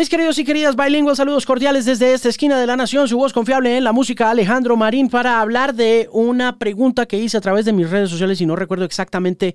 Mis queridos y queridas bilingües, saludos cordiales desde esta esquina de la nación, su voz confiable en la música Alejandro Marín para hablar de una pregunta que hice a través de mis redes sociales y no recuerdo exactamente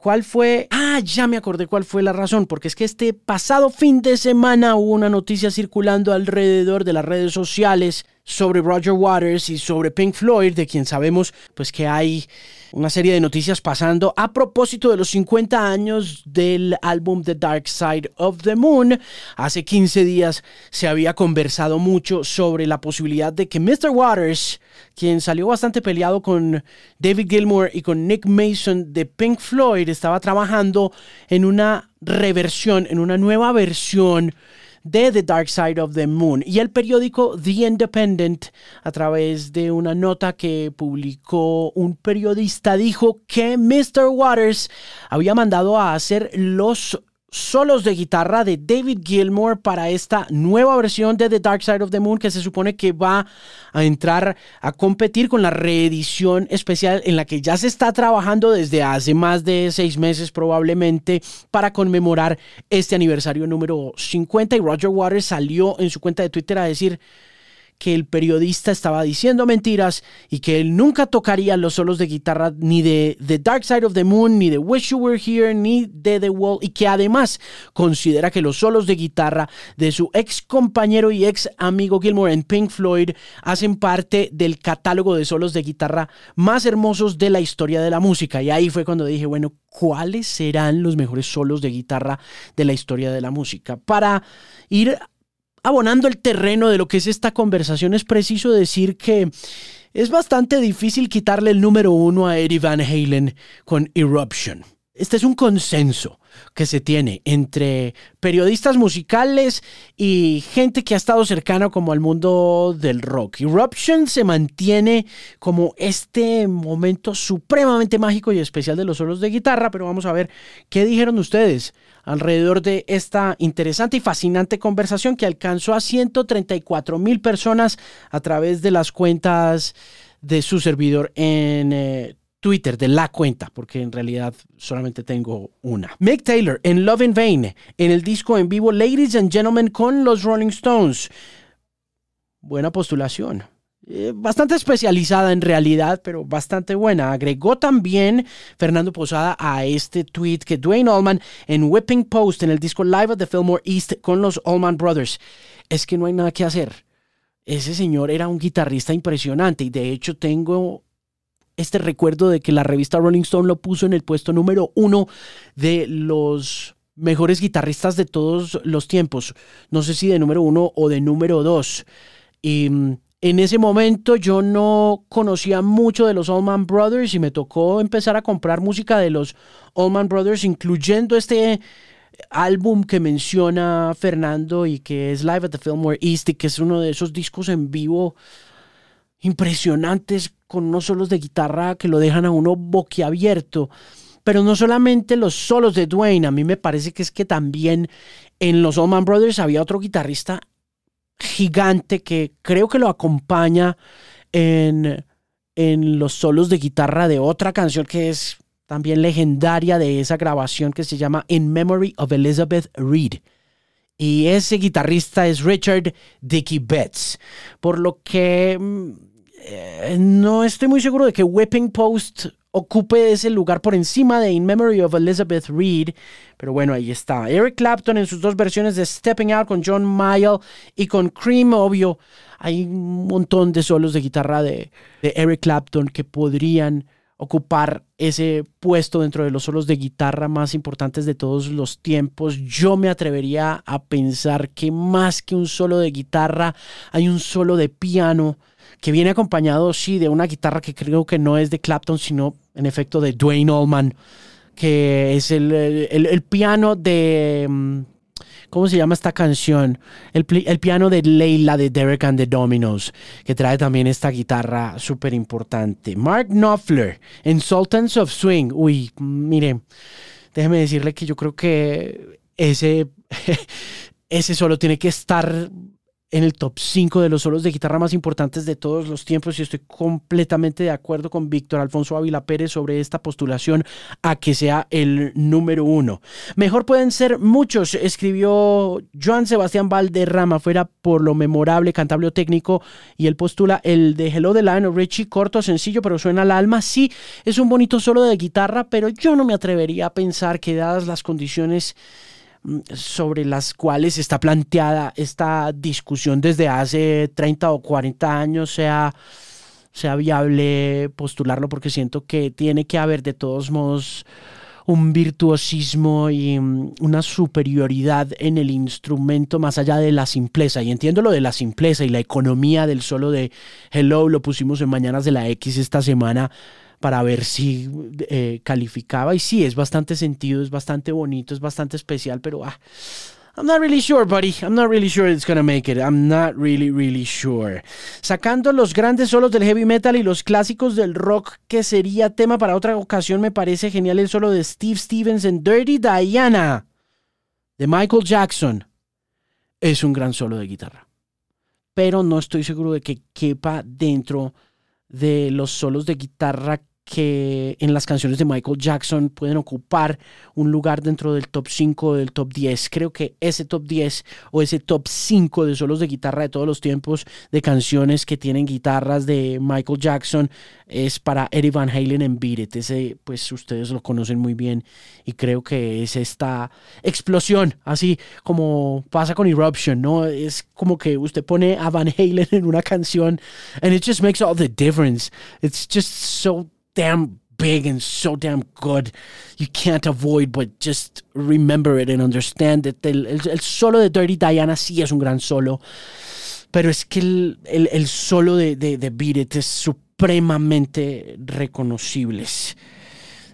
cuál fue... Ah, ya me acordé cuál fue la razón, porque es que este pasado fin de semana hubo una noticia circulando alrededor de las redes sociales sobre Roger Waters y sobre Pink Floyd, de quien sabemos pues que hay una serie de noticias pasando a propósito de los 50 años del álbum The Dark Side of the Moon. Hace 15 días se había conversado mucho sobre la posibilidad de que Mr. Waters, quien salió bastante peleado con David Gilmour y con Nick Mason de Pink Floyd, estaba trabajando en una reversión, en una nueva versión de The Dark Side of the Moon. Y el periódico The Independent, a través de una nota que publicó un periodista, dijo que Mr. Waters había mandado a hacer los solos de guitarra de David Gilmour para esta nueva versión de The Dark Side of the Moon que se supone que va a entrar a competir con la reedición especial en la que ya se está trabajando desde hace más de seis meses probablemente para conmemorar este aniversario número 50 y Roger Waters salió en su cuenta de Twitter a decir que el periodista estaba diciendo mentiras y que él nunca tocaría los solos de guitarra ni de The Dark Side of the Moon, ni de Wish You Were Here, ni de The Wall, y que además considera que los solos de guitarra de su ex compañero y ex amigo Gilmore en Pink Floyd hacen parte del catálogo de solos de guitarra más hermosos de la historia de la música. Y ahí fue cuando dije, bueno, ¿cuáles serán los mejores solos de guitarra de la historia de la música? Para ir abonando el terreno de lo que es esta conversación, es preciso decir que es bastante difícil quitarle el número uno a Eddie Van Halen con Eruption. Este es un consenso que se tiene entre periodistas musicales y gente que ha estado cercana como al mundo del rock. Eruption se mantiene como este momento supremamente mágico y especial de los solos de guitarra, pero vamos a ver qué dijeron ustedes alrededor de esta interesante y fascinante conversación que alcanzó a 134 mil personas a través de las cuentas de su servidor en eh, Twitter, de la cuenta, porque en realidad solamente tengo una. Mick Taylor en Love in Vain, en el disco en vivo Ladies and Gentlemen con los Rolling Stones. Buena postulación. Eh, bastante especializada en realidad, pero bastante buena. Agregó también Fernando Posada a este tweet que Dwayne Allman en Whipping Post en el disco Live at the Fillmore East con los Allman Brothers. Es que no hay nada que hacer. Ese señor era un guitarrista impresionante y de hecho tengo este recuerdo de que la revista Rolling Stone lo puso en el puesto número uno de los mejores guitarristas de todos los tiempos. No sé si de número uno o de número dos. Y mm, en ese momento yo no conocía mucho de los Allman Brothers y me tocó empezar a comprar música de los Allman Brothers, incluyendo este álbum que menciona Fernando y que es Live at the Fillmore East y que es uno de esos discos en vivo impresionantes con unos solos de guitarra que lo dejan a uno boquiabierto. Pero no solamente los solos de Dwayne, a mí me parece que es que también en los Allman Brothers había otro guitarrista gigante que creo que lo acompaña en, en los solos de guitarra de otra canción que es también legendaria de esa grabación que se llama In Memory of Elizabeth Reed. Y ese guitarrista es Richard Dickey Betts. Por lo que mm, eh, no estoy muy seguro de que Whipping Post ocupe ese lugar por encima de In Memory of Elizabeth Reed. Pero bueno, ahí está. Eric Clapton en sus dos versiones de Stepping Out con John Mayall y con Cream, obvio. Hay un montón de solos de guitarra de, de Eric Clapton que podrían ocupar ese puesto dentro de los solos de guitarra más importantes de todos los tiempos. Yo me atrevería a pensar que más que un solo de guitarra, hay un solo de piano que viene acompañado, sí, de una guitarra que creo que no es de Clapton, sino en efecto de Dwayne Allman, que es el, el, piano de... Mm, ¿Cómo se llama esta canción? El, el, piano de Leila de Derek and the Dominos, que trae también esta guitarra súper importante. Mark Knopfler en Sultans of Swing. Uy, mire, déjeme decirle que yo creo que ese, ese solo tiene que estar en el top 5 de los solos de guitarra más importantes de todos los tiempos y estoy completamente de acuerdo con Víctor Alfonso Ávila Pérez sobre esta postulación a que sea el número uno. Mejor pueden ser muchos, escribió Joan Sebastián Valderrama, fuera por lo memorable, cantable o técnico, y él postula el de Hello the Line Richie, corto, sencillo, pero suena al alma. Sí, es un bonito solo de guitarra, pero yo no me atrevería a pensar que dadas las condiciones sobre las cuales está planteada esta discusión desde hace 30 o 40 años sea, sea viable postularlo porque siento que tiene que haber de todos modos un virtuosismo y mm, una superioridad en el instrumento más allá de la simpleza. Y entiendo lo de la simpleza y la economía del solo de Hello, lo pusimos en Mañanas de la X esta semana para ver si eh, calificaba. Y sí, es bastante sentido, es bastante bonito, es bastante especial, pero ah, I'm not really sure, buddy. I'm not really sure it's gonna make it. I'm not really, really sure. Sacando los grandes solos del heavy metal y los clásicos del rock, que sería tema para otra ocasión, me parece genial el solo de Steve Stevens en Dirty Diana de Michael Jackson. Es un gran solo de guitarra. Pero no estoy seguro de que quepa dentro de los solos de guitarra que en las canciones de Michael Jackson pueden ocupar un lugar dentro del top 5 o del top 10. Creo que ese top 10 o ese top 5 de solos de guitarra de todos los tiempos de canciones que tienen guitarras de Michael Jackson es para Eddie Van Halen en Beat It. Ese, pues ustedes lo conocen muy bien y creo que es esta explosión, así como pasa con Eruption, ¿no? Es como que usted pone a Van Halen en una canción and it just makes all the difference. It's just so damn big and so damn good. You can't avoid but just remember it and understand it. El, solo de Dirty Diana sí es un gran solo. Pero es que el, el solo de, de, de Beat It es supremamente reconocible.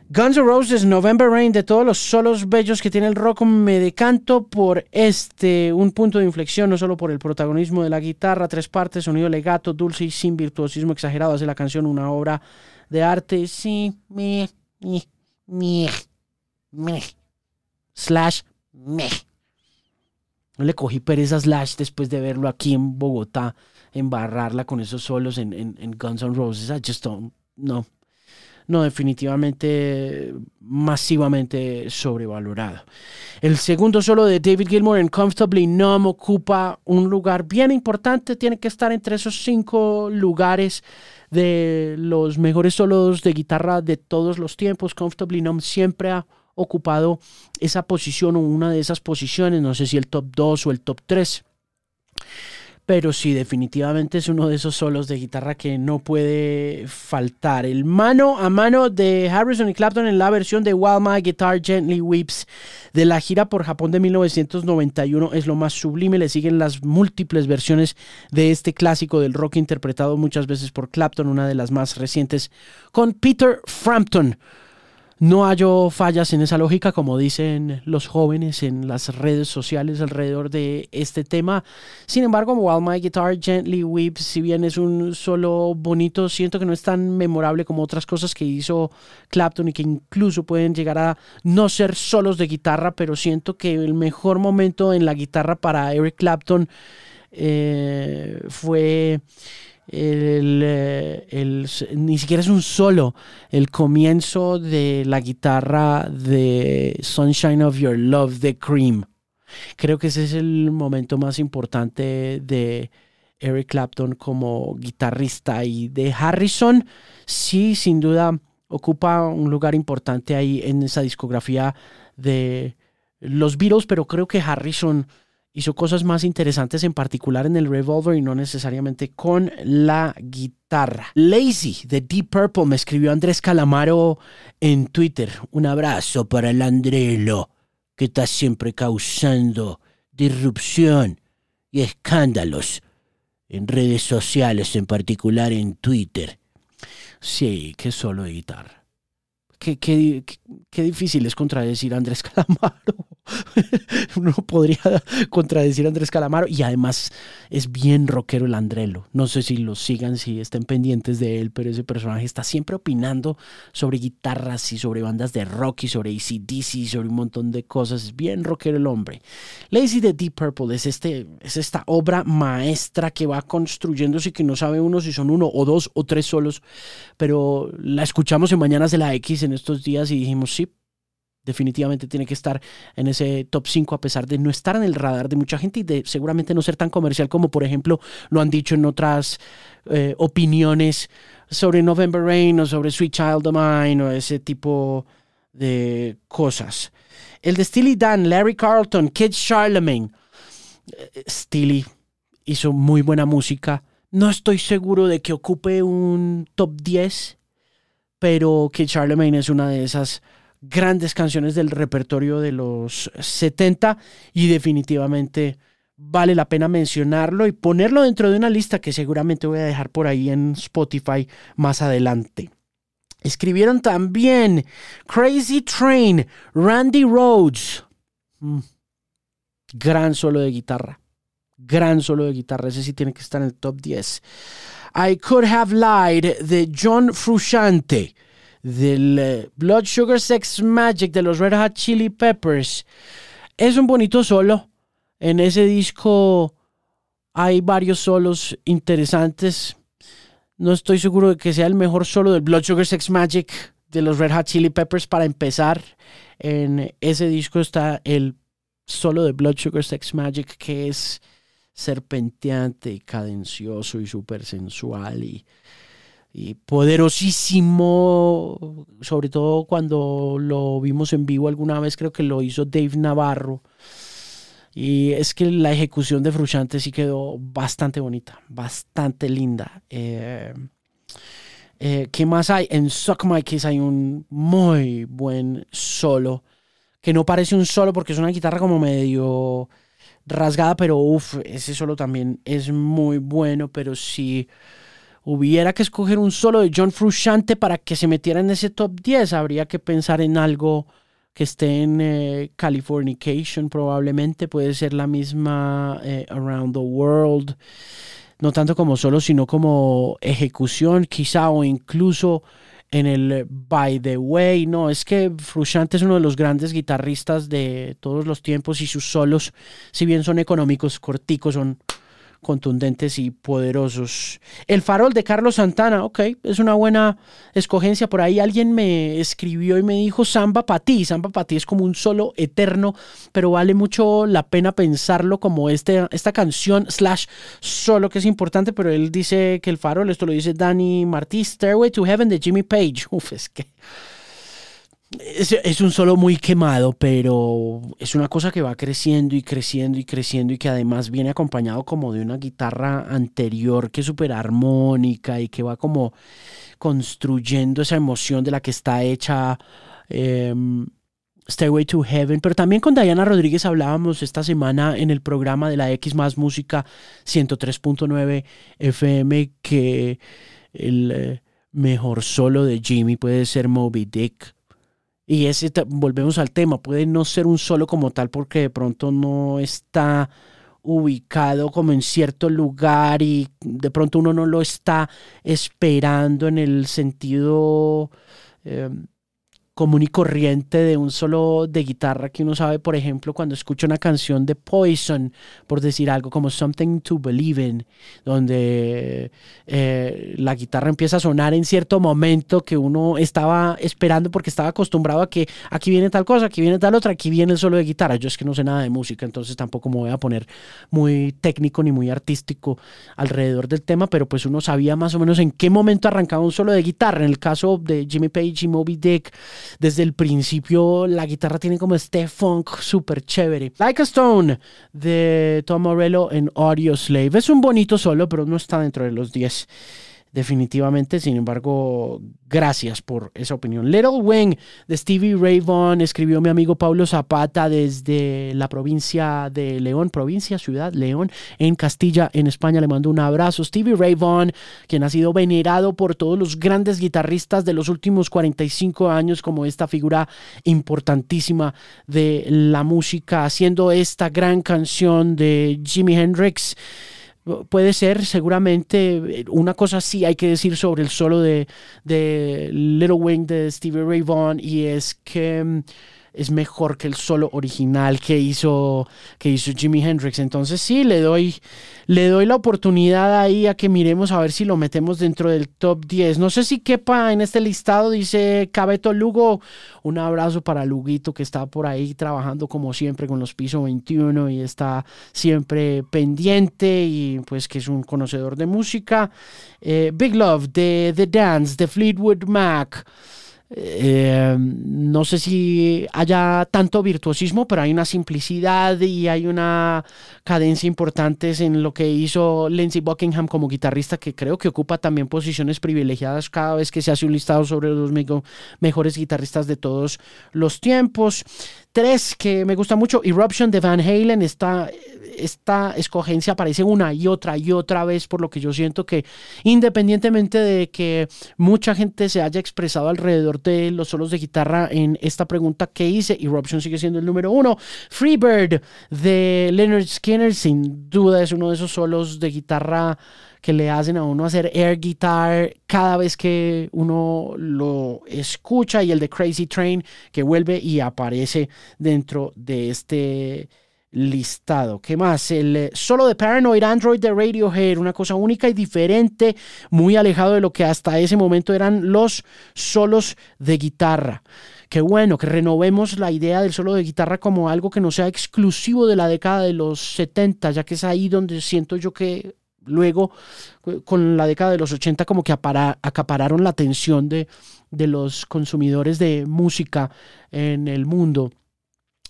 Guns N' Roses, November Rain, de todos los solos bellos que tiene el rock, me decanto por este, un punto de inflexión, no solo por el protagonismo de la guitarra, tres partes, sonido legato, dulce y sin virtuosismo exagerado, hace la canción una obra de arte, sí, me, me, me, me, slash, me. No le cogí pereza Slash después de verlo aquí en Bogotá, embarrarla con esos solos en, en, Guns N' Roses. I just don't, no. No, definitivamente masivamente sobrevalorado. El segundo solo de David Gilmour en Comfortably Numb ocupa un lugar bien importante, tiene que estar entre esos cinco lugares de los mejores solos de guitarra de todos los tiempos. Comfortably Numb siempre ha ocupado esa posición o una de esas posiciones, no sé si el top 2 o el top 3 pero sí, definitivamente es uno de esos solos de guitarra que no puede faltar. El mano a mano de Harrison y Clapton en la versión de While My Guitar Gently Weeps de la gira por Japón de 1991 es lo más sublime. Le siguen las múltiples versiones de este clásico del rock interpretado muchas veces por Clapton, una de las más recientes, con Peter Frampton no hallo fallas en esa lógica, como dicen los jóvenes en las redes sociales alrededor de este tema. Sin embargo, While My Guitar Gently Weeps, si bien es un solo bonito, siento que no es tan memorable como otras cosas que hizo Clapton y que incluso pueden llegar a no ser solos de guitarra, pero siento que el mejor momento en la guitarra para Eric Clapton eh, fue eh, el, ni siquiera es un solo, el comienzo de la guitarra de Sunshine of Your Love de Cream. Creo que ese es el momento más importante de Eric Clapton como guitarrista y de Harrison, sí, sin duda ocupa un lugar importante ahí en esa discografía de los Beatles, pero creo que Harrison hizo cosas más interesantes en particular en el Revolver y no necesariamente con la guitarra. Lazy de Deep Purple me escribió Andrés Calamaro en Twitter. Un abrazo para el Andrelo que está siempre causando disrupción y escándalos en redes sociales, en particular en Twitter. Sí, que solo guitarra. Qué, qué, qué difícil es contradecir a Andrés Calamaro. Uno podría contradecir a Andrés Calamaro y además es bien rockero el Andrelo. No sé si lo sigan, si estén pendientes de él, pero ese personaje está siempre opinando sobre guitarras y sobre bandas de rock y sobre ACDC, sobre un montón de cosas. Es bien rockero el hombre. Lazy de Deep Purple es, este, es esta obra maestra que va construyéndose y que no sabe uno si son uno o dos o tres solos, pero la escuchamos en Mañanas de la X estos días y dijimos, sí, definitivamente tiene que estar en ese top 5 a pesar de no estar en el radar de mucha gente y de seguramente no ser tan comercial como por ejemplo lo han dicho en otras eh, opiniones sobre November Rain o sobre Sweet Child of Mine o ese tipo de cosas. El de Steely Dan, Larry Carlton, Kid Charlemagne. Eh, Steely hizo muy buena música. No estoy seguro de que ocupe un top 10, pero Kid Charlemagne es una de esas grandes canciones del repertorio de los 70 y definitivamente vale la pena mencionarlo y ponerlo dentro de una lista que seguramente voy a dejar por ahí en Spotify más adelante. Escribieron también Crazy Train, Randy Rhodes. Mm. Gran solo de guitarra. Gran solo de guitarra. Ese sí tiene que estar en el top 10. I Could Have Lied de John Frusciante del eh, Blood Sugar Sex Magic de los Red Hot Chili Peppers. Es un bonito solo. En ese disco hay varios solos interesantes. No estoy seguro de que sea el mejor solo del Blood Sugar Sex Magic de los Red Hot Chili Peppers para empezar. En ese disco está el solo de Blood Sugar Sex Magic que es serpenteante y cadencioso y súper sensual y y poderosísimo, sobre todo cuando lo vimos en vivo alguna vez, creo que lo hizo Dave Navarro. Y es que la ejecución de Frusciante sí quedó bastante bonita, bastante linda. Eh, eh, ¿Qué más hay? En Suck My Kiss hay un muy buen solo, que no parece un solo porque es una guitarra como medio rasgada, pero uff, ese solo también es muy bueno, pero sí hubiera que escoger un solo de John Frusciante para que se metiera en ese top 10, habría que pensar en algo que esté en eh, Californication probablemente, puede ser la misma eh, Around the World, no tanto como solo, sino como ejecución quizá o incluso en el By the Way, no, es que Frusciante es uno de los grandes guitarristas de todos los tiempos y sus solos, si bien son económicos, corticos, son contundentes y poderosos. El farol de Carlos Santana, ok, es una buena escogencia. Por ahí alguien me escribió y me dijo Samba para ti. Samba para ti es como un solo eterno, pero vale mucho la pena pensarlo como este, esta canción slash solo que es importante, pero él dice que el farol, esto lo dice Danny Martí, Stairway to Heaven de Jimmy Page. Uf, es que es, un solo muy quemado, pero es una cosa que va creciendo y creciendo y creciendo y que además viene acompañado como de una guitarra anterior que es súper armónica y que va como construyendo esa emoción de la que está hecha em, Stairway to Heaven. Pero también con Diana Rodríguez hablábamos esta semana en el programa de la X más Música 103.9 FM que el eh, mejor solo de Jimmy puede ser Moby Dick y ese, volvemos al tema, puede no ser un solo como tal porque de pronto no está ubicado como en cierto lugar y de pronto uno no lo está esperando en el sentido em, común y corriente de un solo de guitarra que uno sabe, por ejemplo, cuando escucha una canción de Poison, por decir algo como Something to Believe in, donde eh, la guitarra empieza a sonar en cierto momento que uno estaba esperando porque estaba acostumbrado a que aquí viene tal cosa, aquí viene tal otra, aquí viene el solo de guitarra. Yo es que no sé nada de música, entonces tampoco me voy a poner muy técnico ni muy artístico alrededor del tema, pero pues uno sabía más o menos en qué momento arrancaba un solo de guitarra. En el caso de Jimmy Page y Moby Dick, desde el principio la guitarra tiene como este funk súper chévere. Like a Stone de Tom Morello en Audio Slave. Es un bonito solo, pero no está dentro de los 10 definitivamente. Sin embargo, gracias por esa opinión. Little Wing de Stevie Ray Vaughan escribió mi amigo Pablo Zapata desde la provincia de León, provincia, ciudad, León, en Castilla, en España. Le mando un abrazo. Stevie Ray Vaughan, quien ha sido venerado por todos los grandes guitarristas de los últimos 45 años como esta figura importantísima de la música, haciendo esta gran canción de Jimi Hendrix puede ser seguramente una cosa sí hay que decir sobre el solo de, de Little Wing de Stevie Ray Vaughan y es que mm, es mejor que el solo original que hizo, que hizo Jimi Hendrix. Entonces sí, le doy, le doy la oportunidad ahí a que miremos a ver si lo metemos dentro del top 10. No sé si quepa en este listado, dice Cabeto Lugo. Un abrazo para Luguito que está por ahí trabajando como siempre con los pisos 21 y está siempre pendiente y pues que es un conocedor de música. Eh, Big Love de The Dance de Fleetwood Mac. Eh, no sé si haya tanto virtuosismo, pero hay una simplicidad y hay una cadencia importante en lo que hizo Lindsey Buckingham como guitarrista, que creo que ocupa también posiciones privilegiadas cada vez que se hace un listado sobre los mejores guitarristas de todos los tiempos. Tres que me gusta mucho, Eruption de Van Halen, esta, esta escogencia aparece una y otra y otra vez, por lo que yo siento que independientemente de que mucha gente se haya expresado alrededor de los solos de guitarra en esta pregunta que hice, Eruption sigue siendo el número uno. Freebird de Leonard Skinner, sin duda es uno de esos solos de guitarra que le hacen a uno hacer air guitar cada vez que uno lo escucha y el de Crazy Train que vuelve y aparece dentro de este listado. ¿Qué más? El eh, solo de Paranoid Android de Radiohead, una cosa única y diferente, muy alejado de lo que hasta ese momento eran los solos de guitarra. Qué bueno que renovemos la idea del solo de guitarra como algo que no sea exclusivo de la década de los 70, ya que es ahí donde siento yo que luego con la década de los 80 como que acapararon la atención de, de los consumidores de música en el mundo.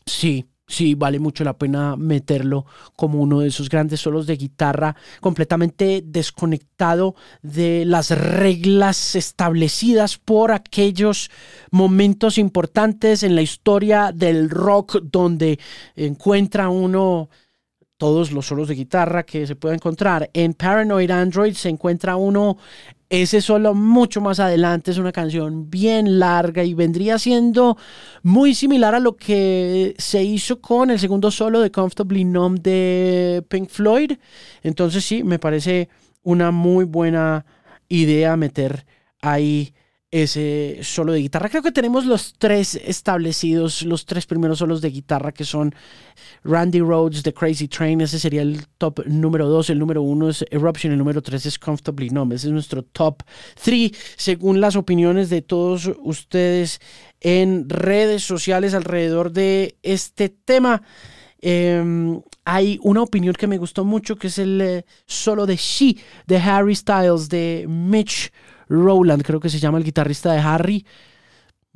Sí, sí, vale mucho la pena meterlo como uno de esos grandes solos de guitarra completamente desconectado de las reglas establecidas por aquellos momentos importantes en la historia del rock donde encuentra uno todos los solos de guitarra que se puede encontrar. En Paranoid Android se encuentra uno, ese solo mucho más adelante, es una canción bien larga y vendría siendo muy similar a lo que se hizo con el segundo solo de Comfortably Numb de Pink Floyd. Entonces sí, me parece una muy buena idea meter ahí ese solo de guitarra. Creo que tenemos los tres establecidos, los tres primeros solos de guitarra que son Randy Rhodes de Crazy Train, ese sería el top número dos, el número uno es Eruption, el número tres es Comfortably Numb, ese es nuestro top three, según las opiniones de todos ustedes en redes sociales alrededor de este tema. Em, hay una opinión que me gustó mucho que es el eh, solo de She de Harry Styles de Mitch Rowland, creo que se llama el guitarrista de Harry.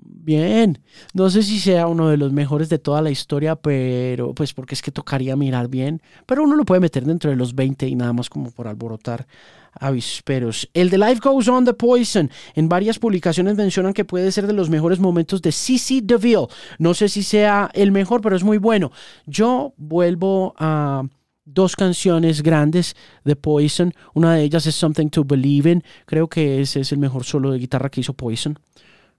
Bien, no sé si sea uno de los mejores de toda la historia, pero pues porque es que tocaría mirar bien, pero uno lo puede meter dentro de los 20 y nada más como por alborotar avisperos. El de Life Goes On The Poison, en varias publicaciones mencionan que puede ser de los mejores momentos de CC DeVille. No sé si sea el mejor, pero es muy bueno. Yo vuelvo a dos canciones grandes de Poison. Una de ellas es Something to Believe in. Creo que ese es el mejor solo de guitarra que hizo Poison.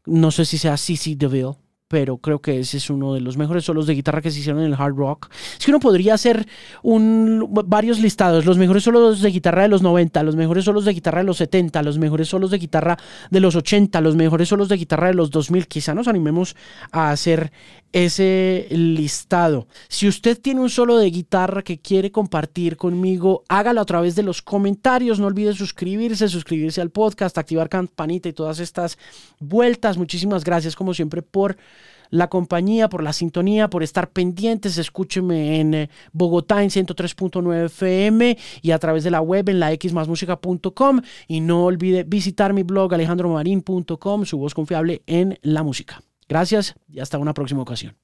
No sé si sea CC DeVille pero creo que ese es uno de los mejores solos de guitarra que se hicieron en el hard rock. Es que uno podría hacer un, varios listados, los mejores solos de guitarra de los 90, los mejores solos de guitarra de los 70, los mejores solos de guitarra de los 80, los mejores solos de guitarra de los 2000. Quizá nos animemos a hacer ese listado. Si usted tiene un solo de guitarra que quiere compartir conmigo, hágalo a través de los comentarios. No olvide suscribirse, suscribirse al podcast, activar campanita y todas estas vueltas. Muchísimas gracias como siempre por la compañía, por la sintonía, por estar pendientes. Escúcheme en eh, Bogotá en 103.9 FM y a través de la web en la xmasmusica.com. Y no olvide visitar mi blog alejandromarin.com, su voz confiable en la música. Gracias y hasta una próxima ocasión.